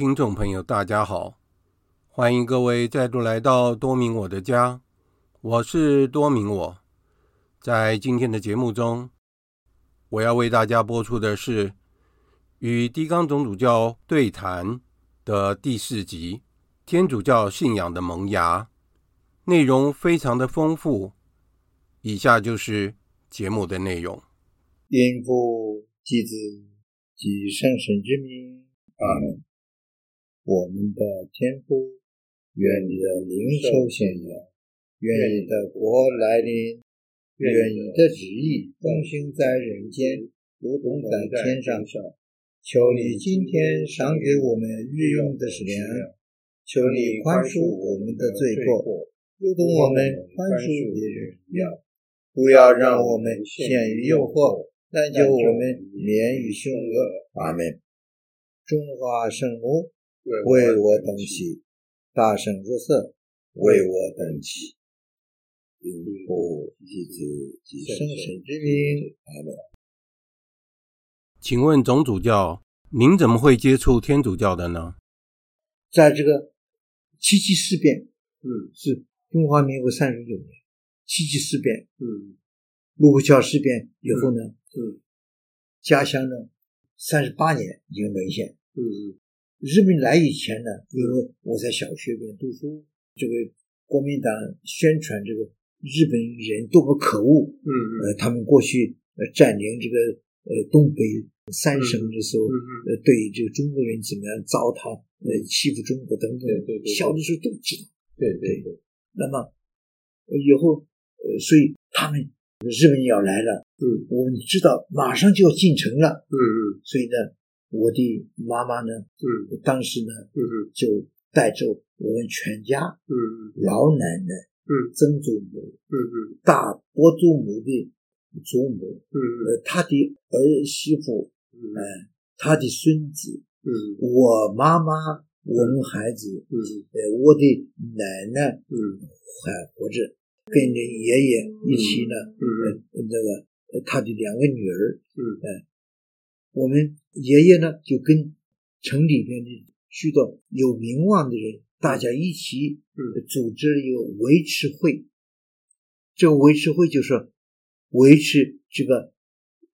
听众朋友，大家好，欢迎各位再度来到多明我的家，我是多明我。在今天的节目中，我要为大家播出的是与狄刚总主教对谈的第四集《天主教信仰的萌芽》，内容非常的丰富。以下就是节目的内容。因父及子及圣神之名。阿门。我们的天父，愿你的灵受显扬，愿你的国来临，愿你的旨意奉行在人间，如同在天上。求你今天赏给我们日用的食粮，求你宽恕我们的罪过，如同我们宽恕别人一样。不要让我们陷于诱惑，但求我们免于凶恶。阿门。中华圣母，为我等起；大圣若瑟，为我等起。因父及子及圣神之名。阿门。请问总主教，您怎么会接触天主教的呢？在这个七七事变，嗯，是中华民国三十九年，七七事变，嗯，卢沟桥事变以后呢，嗯，家乡呢，三十八年已经沦陷。嗯嗯，日本来以前呢，因为我在小学里面读书，这个国民党宣传这个日本人多么可恶，嗯嗯，呃，他们过去呃占领这个呃东北三省的时候，嗯嗯，呃，对这个中国人怎么样糟蹋，呃，欺负中国等等，对对对，小的时候都知道，对对对。那么以后，呃，所以他们日本人要来了，嗯，我们知道马上就要进城了，嗯嗯，所以呢。我的妈妈呢？嗯，当时呢，嗯嗯，就带着我们全家，嗯。嗯，老奶奶，嗯，曾祖母，嗯嗯，大伯祖母的祖母，嗯嗯，呃，他的儿媳妇，嗯，他的孙子，嗯，我妈妈，我们孩子，嗯，呃，我的奶奶，嗯，还活着，跟着爷爷一起呢，嗯，那个他的两个女儿，嗯，我们爷爷呢，就跟城里边的许多有名望的人，大家一起组织了一个维持会。这个维持会就是，维持这个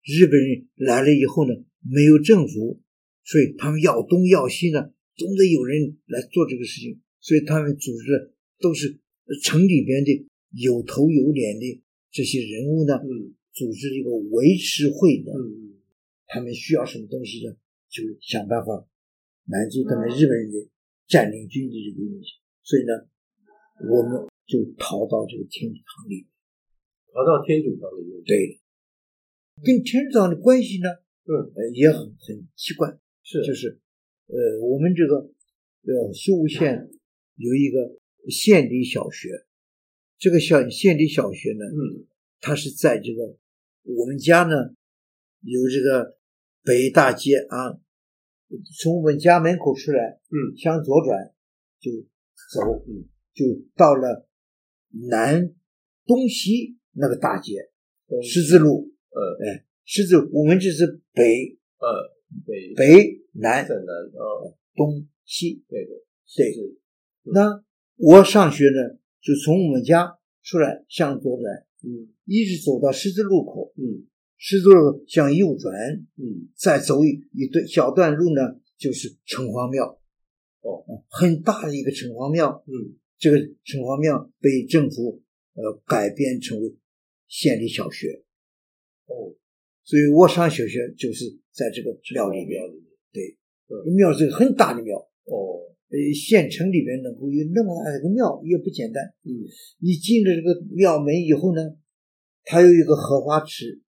日本人来了以后呢，没有政府，所以他们要东要西呢，总得有人来做这个事情。所以他们组织的都是城里边的有头有脸的这些人物呢，组织了一个维持会的。他们需要什么东西呢？就想办法满足他们日本人的占领军的这个东西。所以呢，我们就逃到这个天主堂里，逃到天主堂里面。对，跟天主堂的关系呢，嗯，也很很奇怪。是，就是，呃，我们这个呃修武县有一个县立小学，这个小县立小学呢，嗯，它是在这个我们家呢有这个。北大街啊，从我们家门口出来，嗯，向左转就走，嗯，就到了南东西那个大街，十字路，呃，哎，十字，我们这是北，呃，北。北南，南，呃，东西，对对。对。那我上学呢，就从我们家出来向左转，嗯，一直走到十字路口，嗯。十字路向右转，嗯，再走一一段小段路呢，就是城隍庙，哦，很大的一个城隍庙，嗯，这个城隍庙被政府呃改编成为县立小学，哦，所以我上小学就是在这个庙里边，对，庙是个很大的庙，哦，呃，县城里边能够有那么大的一个庙也不简单，嗯，你进了这个庙门以后呢，它有一个荷花池。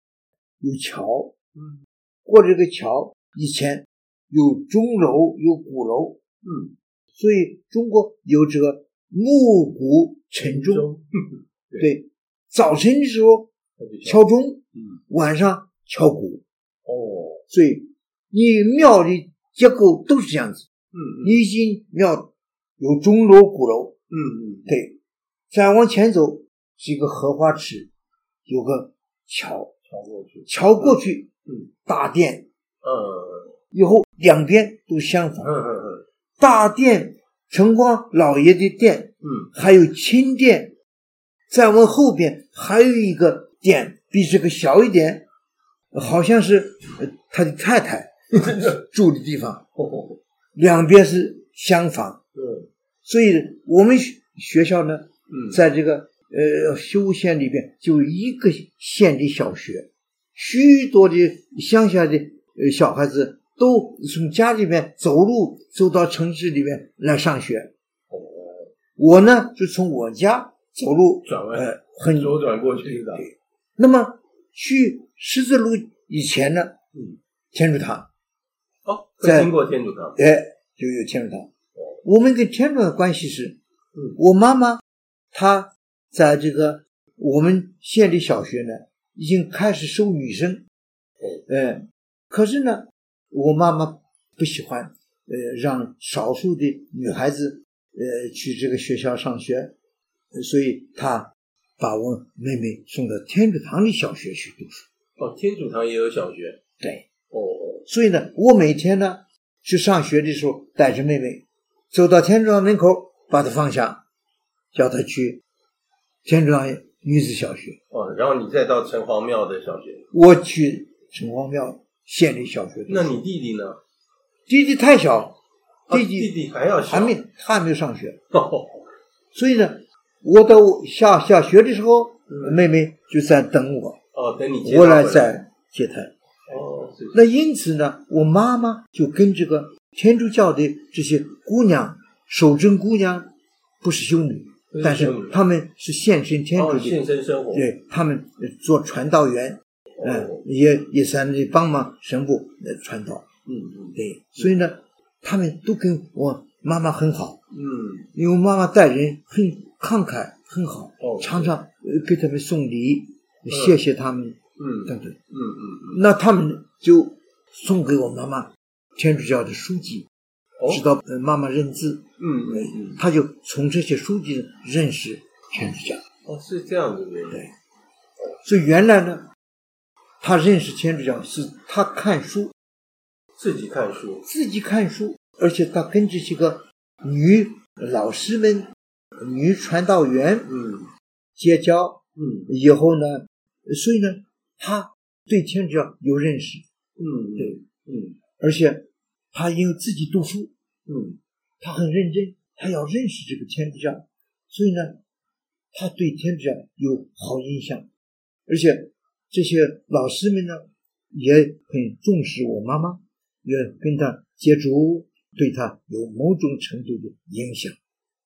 有桥，嗯，过这个桥以前有钟楼，有鼓楼，嗯，所以中国有这个暮鼓晨钟，对，对，早晨的时候敲钟，嗯，晚上敲鼓，哦，所以你庙的结构都是这样子，嗯，你进庙有钟楼、鼓楼，嗯嗯，对，再往前走是一个荷花池，有个桥。桥过去，桥过去，嗯，大殿，嗯，以后两边都相反，嗯嗯嗯，大殿城光老爷的殿，嗯，还有亲殿，在我们后边还有一个殿，比这个小一点，好像是他的太太 住的地方，两边是厢房，嗯，所以我们学校呢，嗯，在这个呃修县里边就一个县的小学，许多的乡下的呃小孩子。都从家里面走路走到城市里面来上学。哦，我呢就从我家走路转弯，呃，很左转过去的。对。那么去十字路以前呢，嗯，天主堂。哦，在经过天主堂，哎，就有天主堂。哦，我们跟天主堂的关系是，嗯，我妈妈她在这个我们县里小学呢，已经开始收女生。哦，哎，可是呢。我妈妈不喜欢，呃，让少数的女孩子，呃，去这个学校上学，所以她把我妹妹送到天主堂的小学去读书。哦，天主堂也有小学。对。哦哦。所以呢，我每天呢去上学的时候，带着妹妹走到天主堂门口，把她放下，叫她去天主堂女子小学。哦，然后你再到城隍庙的小学。我去城隍庙。县立小学，那你弟弟呢？弟弟太小，弟弟、啊、弟弟还要小还没他还没有上学，哦、所以呢，我到下下学的时候，嗯、妹妹就在等我。哦，等你接我来再接她。哦，那因此呢，我妈妈就跟这个天主教的这些姑娘、守贞姑娘，不是修女，是但是他们是献身天主的，献身生活，对，他们做传道员。嗯，也也算是帮忙神父来传道。嗯嗯，对，所以呢，他们都跟我妈妈很好。嗯，因为我妈妈待人很慷慨，很好。哦，常常给他们送礼，谢谢他们。嗯，等等。嗯嗯，那他们就送给我妈妈天主教的书籍，知道妈妈认字。嗯嗯，他就从这些书籍认识天主教。哦，是这样子的。对。所以原来呢。他认识天主教是他看书，自己看书，自己看书，而且他跟这些个女老师们、女传道员，嗯，结交，嗯，以后呢，所以呢，他对天主教有认识，嗯，对，嗯，而且他因为自己读书，嗯，他很认真，他要认识这个天主教，所以呢，他对天主教有好印象，而且。这些老师们呢，也很重视我妈妈，也跟他接触，对他有某种程度的影响。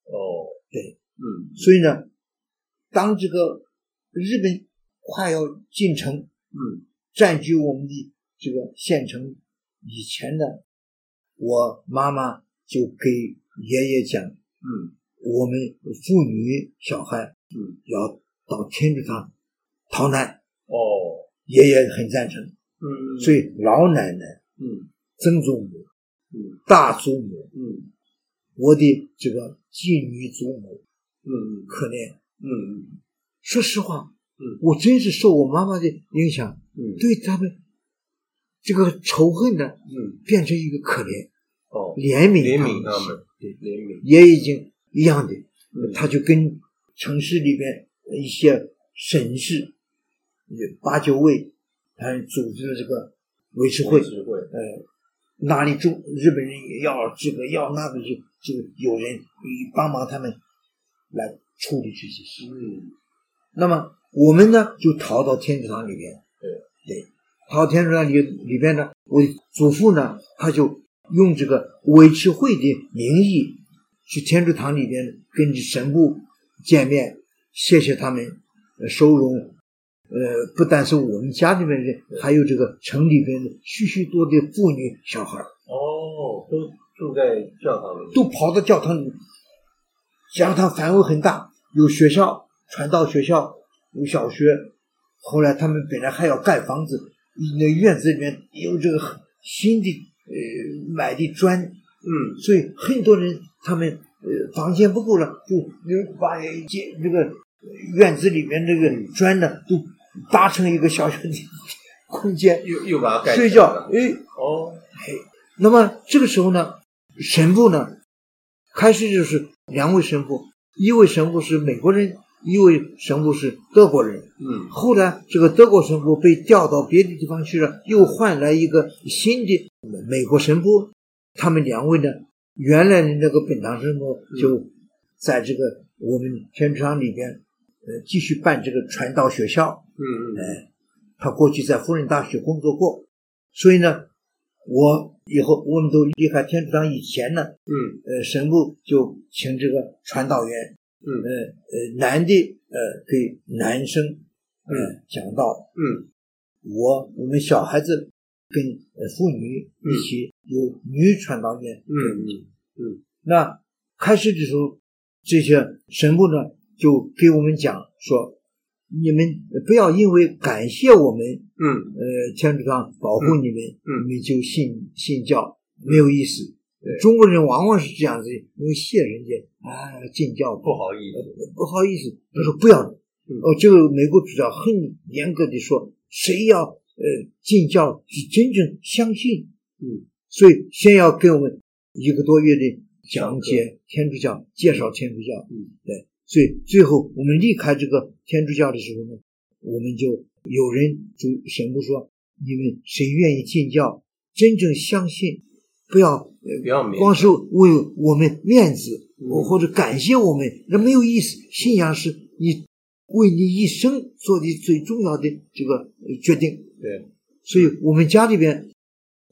哦，对，嗯，所以呢，当这个日本快要进城，嗯，占据我们的这个县城以前呢，我妈妈就给爷爷讲，嗯，我们妇女小孩，嗯，要到天主堂逃难。哦，爷爷很赞成，嗯，所以老奶奶，嗯，曾祖母，嗯，大祖母，嗯，我的这个继女祖母，嗯，可怜，嗯嗯，说实话，嗯，我真是受我妈妈的影响，嗯，对他们这个仇恨呢，嗯，变成一个可怜，哦，怜悯怜悯他们，对，怜悯，也已经一样的，嗯，他就跟城市里边一些绅士。八九位，他组织了这个维持会，维持会，呃，哪里中日本人也要这个要那个就，就就有人帮忙他们来处理这些事。嗯，那么我们呢就逃到天主堂里边，对。对，逃到天主堂里里边呢，我祖父呢他就用这个维持会的名义去天主堂里边跟神父见面，谢谢他们收容。呃，不但是我们家里面人，还有这个城里边的许许多多的妇女小孩哦，都住在教堂里，都跑到教堂里。教堂范围很大，有学校、传道学校，有小学。后来他们本来还要盖房子，那院子里面有这个新的呃买的砖，嗯，所以很多人他们呃房间不够了，就把这这个院子里面这个砖呢都。搭成一个小小的空间，又又把它盖睡觉。哎，哦，嘿，那么这个时候呢，神父呢开始就是两位神父，一位神父是美国人，一位神父是德国人。嗯，后来这个德国神父被调到别的地方去了，又换来一个新的美国神父。他们两位呢，原来的那个本堂神父就在这个我们天主堂里边，呃，继续办这个传道学校。嗯嗯，哎，他过去在辅仁大学工作过，所以呢，我以后我们都离开天主堂以前呢，嗯，呃，神父就请这个传道员，嗯，呃呃，男的呃给男生，呃讲道，嗯，我我们小孩子。跟呃妇女一起有女传道员，嗯嗯嗯，那开始的时候，这些神父呢就给我们讲说，你们不要因为感谢我们，嗯。呃天主堂保护你们，嗯，你们就信信教，没有意思。对，中国人往往是这样子，因为谢人家啊进教不好意思，不好意思，他说不要，哦，这个美国主教很严格的说，谁要。呃，进教是真正相信，嗯，所以先要给我们一个多月的讲解天主教，介绍天主教，嗯，对，所以最后我们离开这个天主教的时候呢，我们就有人就神父说，你们谁愿意进教，真正相信，不要不要光是为我们面子，嗯，或者感谢我们，那没有意思。信仰是你为你一生做的最重要的这个决定。对，所以我们家里边，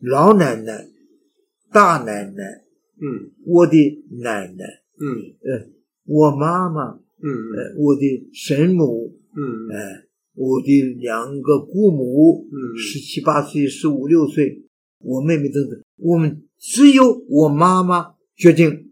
老奶奶、大奶奶，嗯，我的奶奶，嗯，呃，我妈妈，嗯，呃，我的神母，嗯，呃，我的两个姑母，嗯，十七八岁、十五六岁，我妹妹等等，我们只有我妈妈决定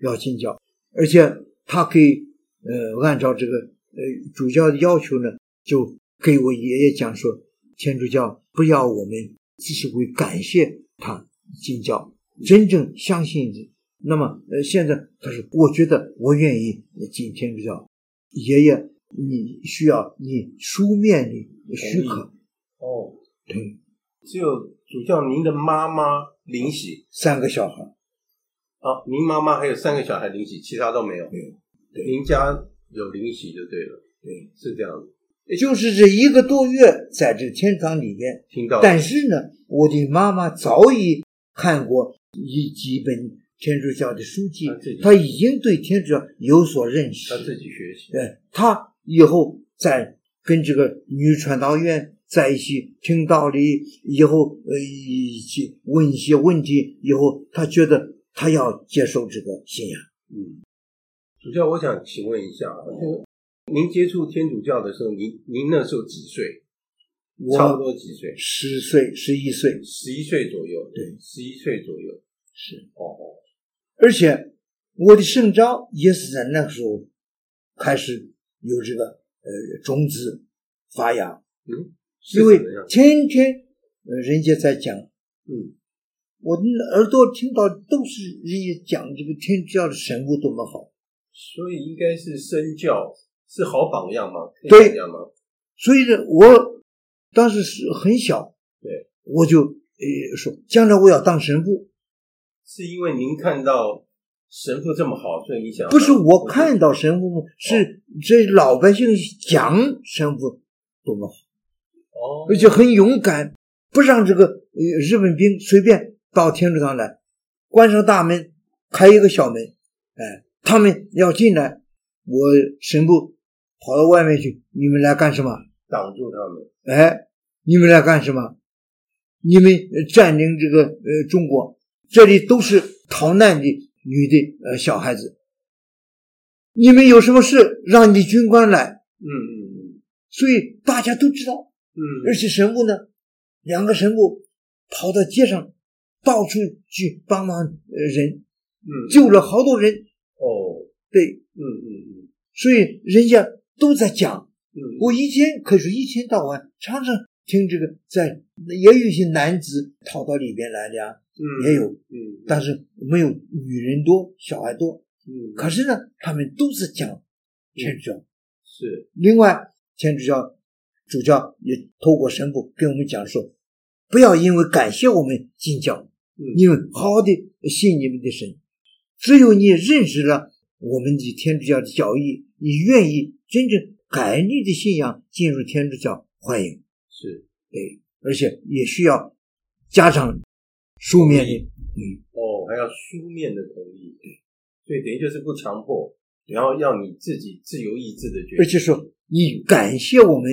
要进教，而且她可以，呃，按照这个呃主教的要求呢，就给我爷爷讲说。天主教不要我们只是会感谢他进教，真正相信的。那么，呃，现在他说，我觉得我愿意进天主教。爷爷，你需要你书面的许可。哦，对，只有主教您的妈妈领喜，三个小孩。啊，您妈妈还有三个小孩领喜，其他都没有。没有。对，您家有领喜就对了。对，是这样子。就是这一个多月在这天堂里面听到，但是呢，我的妈妈早已看过一几本天主教的书籍，她已经对天主教有所认识。她自己学习，对，她以后在跟这个女传道员在一起听道理，以后呃一起问一些问题，以后他觉得他要接受这个信仰。嗯，主教，我想请问一下啊。您接触天主教的时候，您您那时候几岁？差不多几岁？十岁、十一岁、十一岁左右。对，十一岁左右。是哦哦。而且我的圣招也是在那个时候开始有这个呃种子发芽。嗯。因为天天呃人家在讲，嗯，我的耳朵听到都是人家讲这个天主教的神父多么好，所以应该是身教。是好榜样吗？对？所以呢，我当时是很小，对，我就呃说，将来我要当神父。是因为您看到神父这么好，所以你想？不是我看到神父，是这老百姓讲神父多么好，哦，而且很勇敢，不让这个呃日本兵随便到天主堂来，关上大门，开一个小门，哎，他们要进来，我神父。跑到外面去，你们来干什么？挡住他们。哎，你们来干什么？你们占领这个呃中国，这里都是逃难的女的呃小孩子。你们有什么事，让你的军官来。嗯嗯嗯。所以大家都知道。嗯。而且神父呢，两个神父跑到街上，到处去帮忙呃人。嗯。救了好多人。哦。对。嗯嗯嗯。所以人家。都在讲，嗯，我一天可是一天到晚常常听这个，在也有一些男子逃到里边来的啊，嗯，也有，嗯，但是没有女人多，小孩多，嗯，可是呢，他们都是讲天主教，嗯，是。另外，天主教主教也透过神父跟我们讲说，不要因为感谢我们进教，嗯，因为好好的信你们的神，只有你认识了我们的天主教的教义，你愿意真正改你的信仰，进入天主教，欢迎。是，对，而且也需要家长书面的同意。哦，还要书面的同意。对，所以等于就是不强迫，然后要你自己自由意志的决定。而且说你感谢我们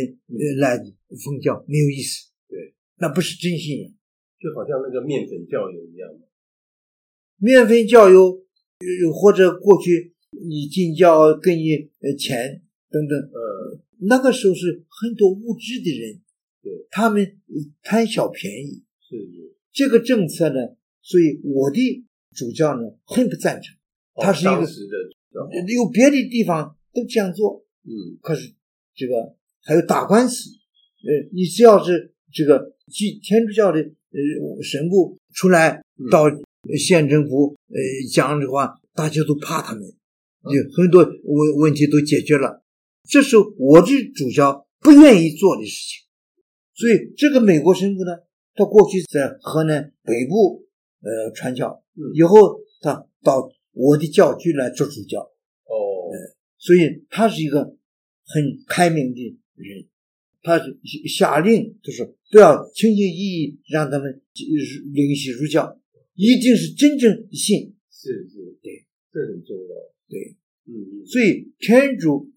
来奉教没有意思。对，那不是真信仰，就好像那个面粉教友一样。面粉教友，或者过去你进教给你钱等等，呃，那个时候是很多无知的人，对，他们贪小便宜，是是，这个政策呢，所以我的主教呢很不赞成，他是一个有别的地方都这样做，嗯，可是这个还有打官司，呃，你只要是这个天主教的呃神父出来到。县政府呃讲的话，大家都怕他们，有很多问问题都解决了。这是我的主教不愿意做的事情。所以这个美国神父呢，他过去在河南北部呃传教，以后他到我的教区来做主教。哦，呃，所以他是一个很开明的人，他是下令就是不要轻轻易易让他们领洗入教。一定是真正信，是是，对，这很重要，对，嗯嗯，所以天主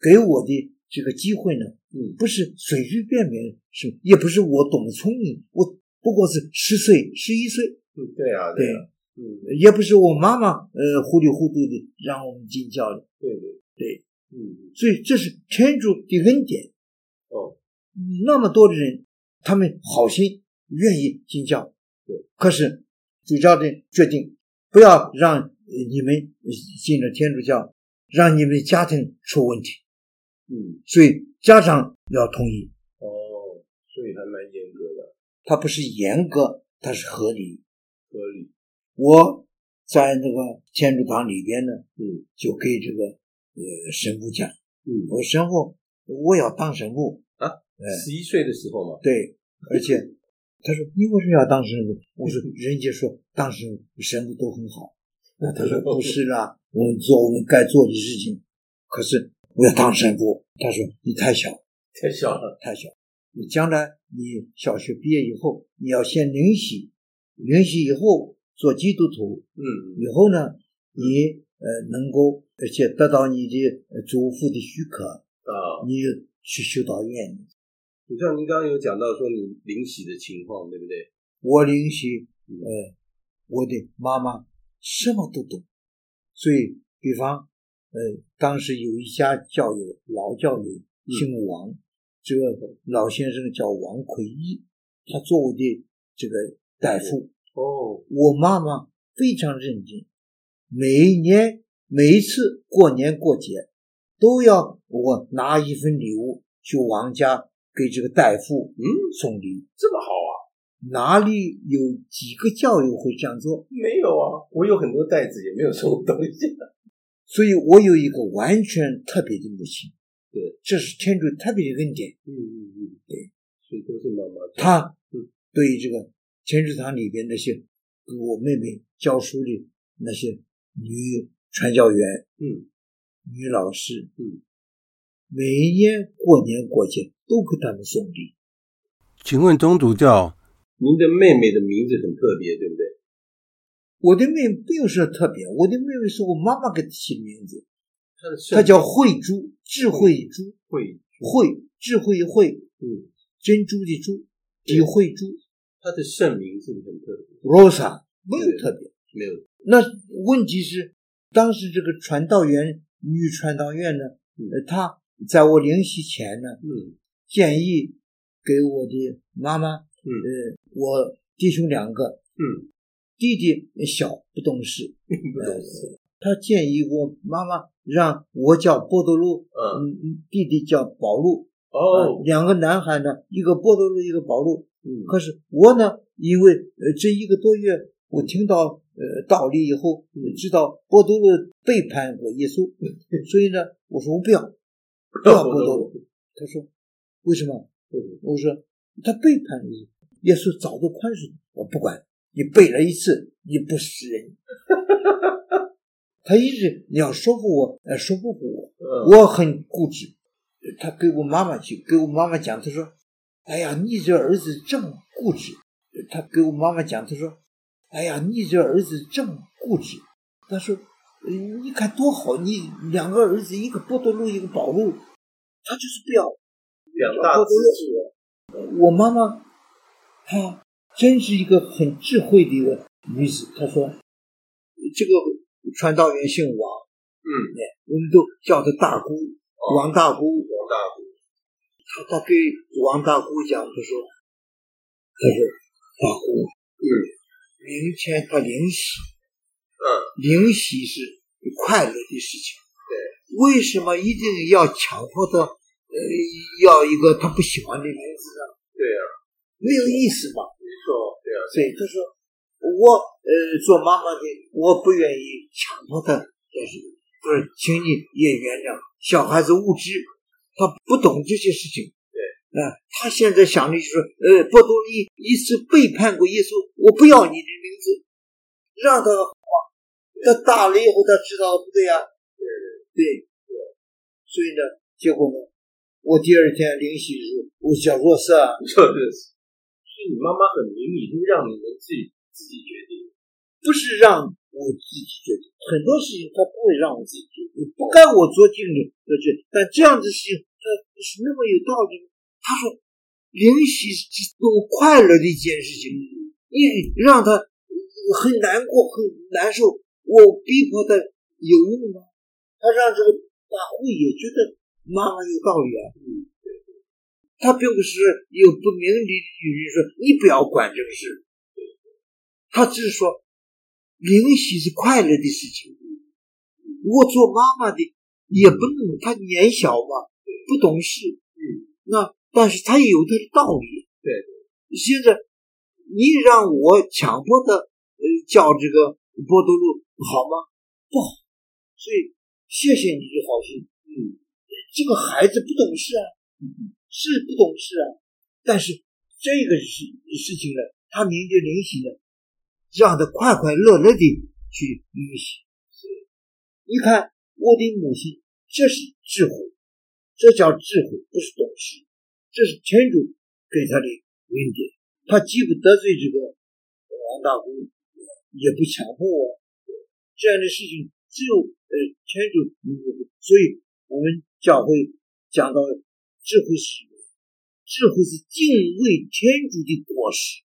给我的这个机会呢，嗯，不是随随便便，是也不是我懂得聪明，我不过是十岁、十一岁，嗯，对啊，对啊，嗯，也不是我妈妈呃糊里糊涂的让我们进教的，对对。对，嗯，所以这是天主的恩典，哦，那么多的人，他们好心愿意进教，对，可是。主教的决定，不要让你们进了天主教，让你们家庭出问题。嗯，所以家长要同意。哦，所以还蛮严格的。他不是严格，他是合理。合理。我在那个天主堂里边呢，嗯，就给这个呃神父讲，嗯，我神父我要当神父啊，十一岁的时候嘛。对，而且。他说：“你为什么要当神父？”我说：“人家说当神神父都很好。”那他说：“不是啦，我们做我们该做的事情。可是我要当神父。”他说：“你太小，太小了，太小。你将来你小学毕业以后，你要先领洗，领洗以后做基督徒。嗯，以后呢，你呃能够而且得到你的祖父的许可啊，你去修道院。”就像您刚刚有讲到说你临洗的情况，对不对？我临洗，呃，我的妈妈什么都懂，所以，比方，呃，当时有一家教友，老教友，姓王，嗯、这个老先生叫王奎一，他做我的这个大夫。哦，我妈妈非常认真，每一年每一次过年过节，都要我拿一份礼物去王家。给这个大夫嗯送礼，这么好啊？哪里有几个教友会这样做？没有啊，我有很多袋子也没有送东西的。所以我有一个完全特别的母亲，对，这是天主特别的恩典。嗯嗯嗯，对，所以都是妈妈。他对这个天主堂里边那些给我妹妹教书的那些女传教员，嗯，女老师，嗯。每一年过年过节都给他们送礼。请问宗主教，您的妹妹的名字很特别，对不对？我的妹妹并不是特别，我的妹妹是我妈妈给她起的名字，她的她叫慧珠，智慧珠，慧慧智慧慧，嗯，珍珠的珠，李慧珠。她的圣名是不是很特别？Rosa 没有特别，没有。那问题是，当时这个传道员女传道员呢，呃，她。在我临洗前呢，嗯，建议给我的妈妈，嗯，呃，我弟兄两个，嗯，弟弟小不懂事，不懂事，他建议我妈妈让我叫波多路，嗯，弟弟叫保路，哦，两个男孩呢，一个波多路，一个保路，嗯，可是我呢，因为呃这一个多月，我听到呃道理以后，知道波多罗背叛过耶稣，所以呢，我说我不要。不要波多罗，他说：“为什么？”我说：“他背叛你，耶稣早都宽恕你。我不管你背了一次，你不是人。他一直你要说服我，呃，说不服我，我很固执。他给我妈妈去，给我妈妈讲，他说：“哎呀，你这儿子这么固执。”他给我妈妈讲，他说：“哎呀，你这儿子这么固执。”他说：“你看多好，你两个儿子，一个波多禄，一个保禄，他就是不要两大支柱。”我妈妈，她真是一个很智慧的一个女子。她说：“这个传道员姓王，嗯，我们都叫他大姑，王大姑。”王大姑，他他对王大姑讲，他说：“他说大姑，嗯，明天他领喜，嗯，灵喜是快乐的事情，对，为什么一定要强迫他，呃，要一个他不喜欢的名字呢？对呀，没有意思嘛，没错，对呀，所以他说我呃做妈妈的，我不愿意强迫他，但是不是，请你也原谅小孩子无知。”他不懂这些事情，对，啊，他现在想的就是，呃，波多禄一次背叛过耶稣，我不要你的名字，让他好，他大了以后他知道不对呀，对对对，所以呢，结果呢，我第二天灵洗时，我叫若瑟，若瑟，所以你妈妈很明理，都让你们自己自己决定，不是让我自己决定，很多事情他不会让我自己决定，不该我做经理的决，但这样的事情。他是那么有道理。他说，领洗是多快乐的一件事情，你让他很难过、很难受，我逼迫他有用吗？他让这个大会也觉得妈妈有道理啊。嗯，他并不是有不明理的女人说你不要管这个事，他只是说领洗是快乐的事情。我做妈妈的也不能，他年小嘛。不懂事，嗯，那但是他也有他的道理，对。现在你让我强迫他，呃，叫这个波多路好吗？不好，所以谢谢你的好心，嗯，这个孩子不懂事啊，嗯，是不懂事啊，但是这个事事情呢，他明天领洗呢，让他快快乐乐的去旅行。你看我的母亲，这是智慧。这叫智慧，不是懂事。这是天主给他的恩典。他既不得罪这个王大姑，也不强迫我。这样的事情只有呃天主。所以我们教会讲到智慧是，智慧是敬畏天主的果实。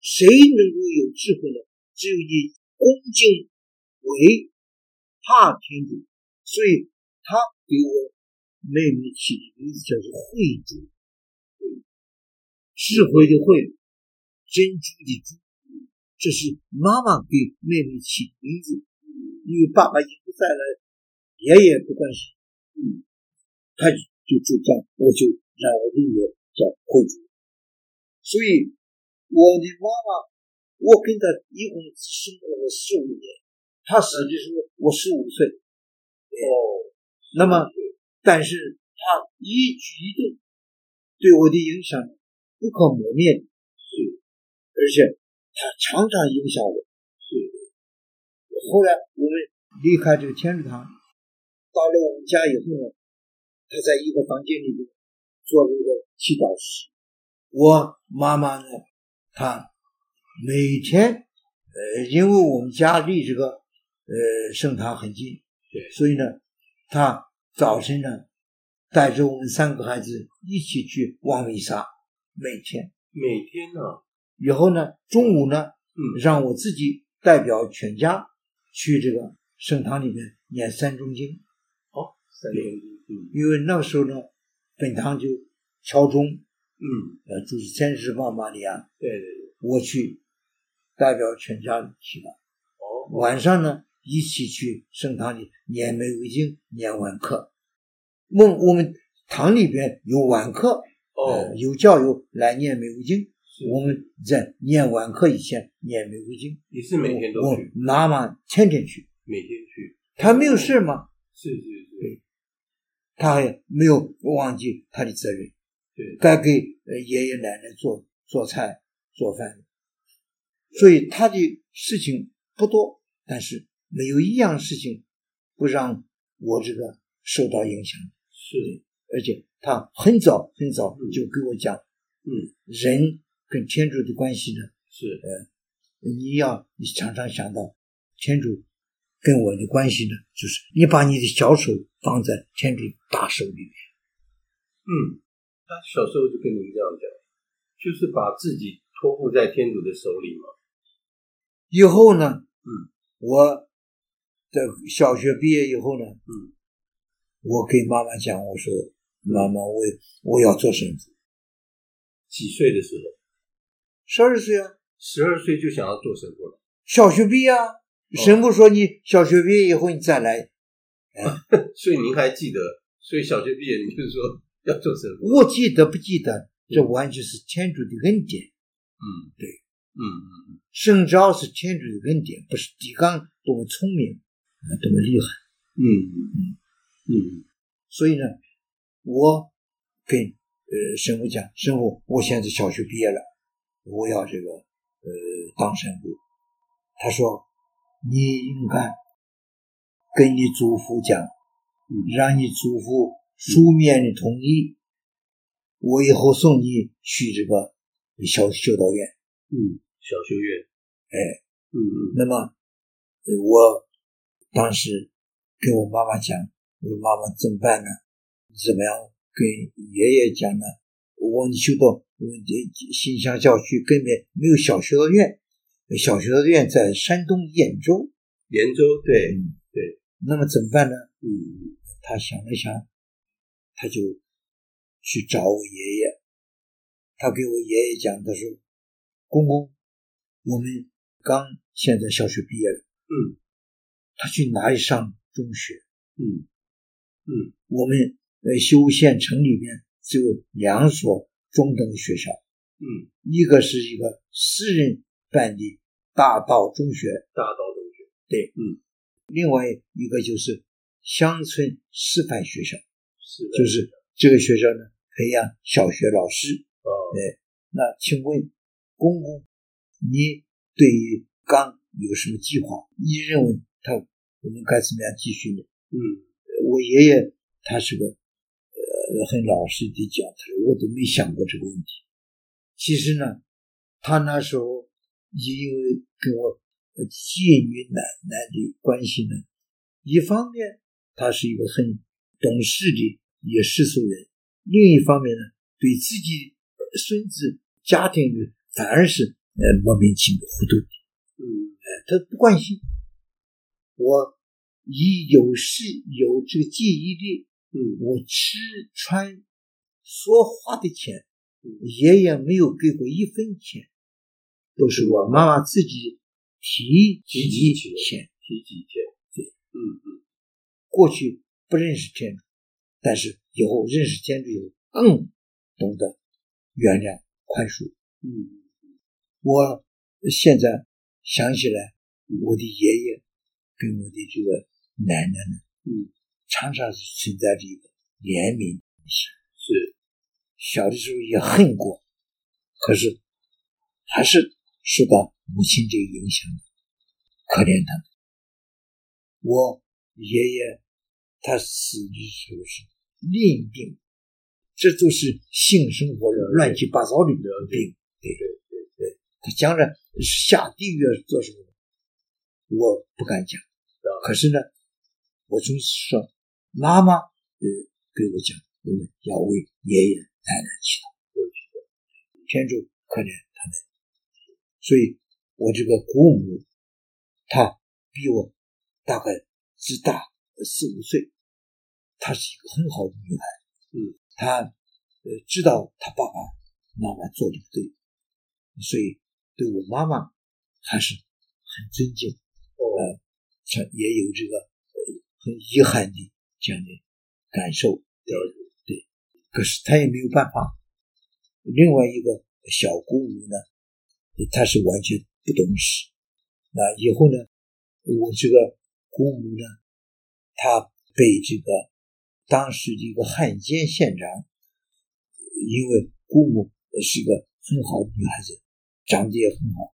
谁能够有智慧呢？只有以恭敬为怕天主。所以他给我。妹妹起的名字叫做慧珠，智慧的慧，珍珠的珠，这是妈妈给妹妹起的名字。因为爸爸已经不在了，爷爷不关心，嗯，他就就这样，我就让我的女儿叫慧珠。所以我的妈妈，我跟她一共只生活了十五年，她死的时候我十五岁。哦，那么。但是她一举一动对我的影响不可磨灭，是，而且他常常影响我。是，后来我们离开这个天主堂，到了我们家以后呢，他在一个房间里面做了一个祈祷室。我妈妈呢，她每天，呃，因为我们家离这个呃圣堂很近，对，所以呢，她。早晨呢，带着我们三个孩子一起去望弥撒，每天每天呢，以后呢，中午呢，嗯，让我自己代表全家去这个圣堂里面念三中经。哦，三中经，嗯，因为那个时候呢，本堂就敲钟，嗯，呃，就是天使妈玛利亚，对对对，我去代表全家去了。哦，晚上呢。一起去圣堂里念玫瑰经，念晚课。我我们堂里边有晚课，有教友来念玫瑰经。我们在念晚课以前念玫瑰经。你是每天都去？我妈妈天天去，每天去。他没有事吗？是是是。对，她也没有忘记他的责任。对，该给爷爷奶奶做做菜做饭。所以他的事情不多，但是。没有一样事情不让我这个受到影响。是，而且他很早很早就跟我讲，嗯，人跟天主的关系呢，是，呃，你要你常常想到天主跟我的关系呢，就是你把你的小手放在天主大手里面。嗯，他小时候就跟您这样讲，就是把自己托付在天主的手里嘛。以后呢，嗯，我在小学毕业以后呢，嗯，我给妈妈讲，我说妈妈，我我要做神父。几岁的时候？十二岁啊，十二岁就想要做神父了。小学毕业啊，神父说你小学毕业以后你再来。哦、所以您还记得？所以小学毕业你就说 要做神父？我记得不记得？这完全是天主的恩典。嗯，对。嗯嗯嗯，圣召是天主的恩典，不是狄刚多么聪明啊，多么厉害。嗯嗯嗯嗯，所以呢，我跟呃神父讲，神父，我现在小学毕业了，我要这个呃当神父。他说，你应该跟你祖父讲，让你祖父书面的同意，我以后送你去这个小修道院。嗯，小学院，哎，嗯嗯，那么我当时跟我妈妈讲，我说妈妈怎么办呢？怎么样跟爷爷讲呢？我修到，我新乡教区根本没有小学的院，小学的院在山东兖州，兖州，对，嗯，对。那么怎么办呢？嗯，他想了想，他就去找我爷爷，他给我爷爷讲，他说。公公，我们刚现在小学毕业了，嗯，他去哪里上中学？嗯嗯，我们呃修县城里面只有两所中等学校，嗯，一个是一个私人办的大道中学，大道中学，对，嗯，另外一个就是乡村师范学校，是，就是这个学校呢培养小学老师，哦，对，那请问。公公，你对于刚有什么计划？你认为他我们该怎么样继续呢？嗯，我爷爷他是个呃呃很老实的讲，他说我都没想过这个问题。其实呢，他那时候因为跟我继女奶奶的关系呢，一方面他是一个很懂事的一个世俗人，另一方面呢，对自己孙子家庭的。反而是呃莫名其妙糊涂，嗯，呃，他不关心我，以有事有这个记忆力，嗯，我吃穿说花的钱，爷爷没有给过一分钱，都是我妈妈自己提几钱，提几钱，对，嗯嗯，过去不认识天主，但是以后认识天主以后，更懂得原谅宽恕，嗯。我现在想起来，我的爷爷跟我的这个奶奶呢，嗯，常常是存在着一个怜悯心。是，小的时候也恨过，可是还是受到母亲这个影响，可怜他。我爷爷他死的时候是淋病，这都是性生活乱七八糟的病，对对。他将来下地狱做什么？我不敢讲。可是呢，我总是说，妈妈呃给我讲，我们要为爷爷奶奶祈祷，天主可怜他们。所以，我这个姑母，她比我大概只大四五岁，她是一个很好的女孩。嗯，她呃知道她爸爸妈妈做的不对，所以。对我妈妈还是很尊敬，呃，他也有这个很遗憾的这样的感受，对对。可是他也没有办法。另外一个小姑母呢，她是完全不懂事。那以后呢，我这个姑母呢，她被这个当时的一个汉奸县长，因为姑母是个很好的女孩子。长得也很好，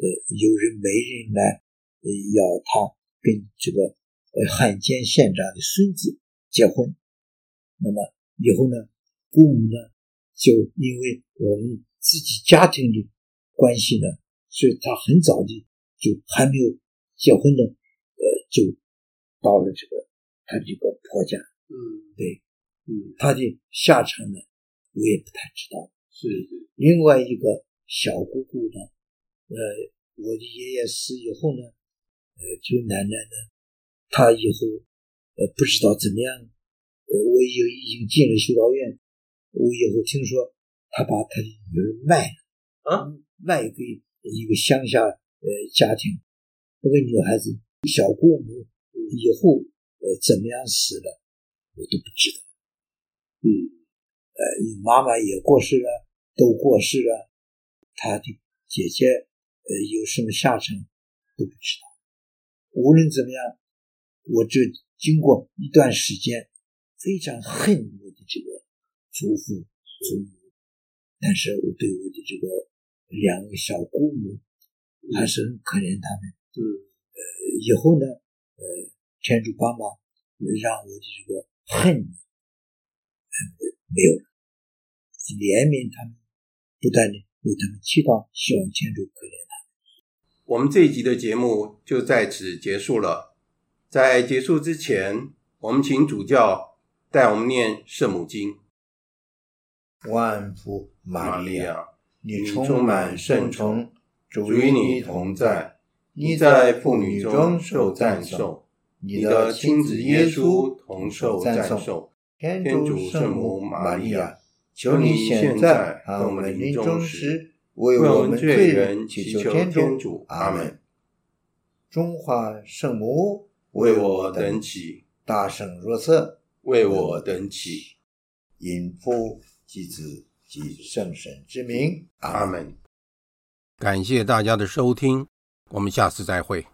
呃，有人媒人来，呃，要她跟这个呃汉奸县长的孙子结婚。那么以后呢，姑母呢，就因为我们自己家庭的关系呢，所以他很早的就还没有结婚呢，呃，就到了这个他这个婆家。嗯，对，嗯，他的下场呢，我也不太知道。是是。另外一个小姑姑呢，呃，我的爷爷死以后呢，呃，这个奶奶呢，她以后呃不知道怎么样，呃，我已已经进了修道院，我以后听说他把他的女儿卖了，啊，卖给一个乡下呃家庭，那个女孩子小姑母以后呃怎么样死了，我都不知道，嗯。呃，妈妈也过世了，都过世了，他的姐姐呃有什么下场都不知道。无论怎么样，我这经过一段时间，非常恨我的这个祖父祖母，但是我对我的这个两个小姑母还是很可怜他们。嗯，呃，以后呢，呃，天主爸爸让我的这个恨。没有了，怜悯他们，不断的为他们祈祷，希望天主可怜他们。我们这一集的节目就在此结束了。在结束之前，我们请主教带我们念圣母经。万福玛利亚，你充满圣宠，主与你同在，你在妇女中受赞颂，你的亲子耶稣同受赞颂。天主圣母玛利亚，求你现在和我们临终时，为我们罪人祈求天主。阿门。中华圣母，为我等起；大圣若瑟，为我等起。因父及子及圣神之名，阿门。感谢大家的收听，我们下次再会。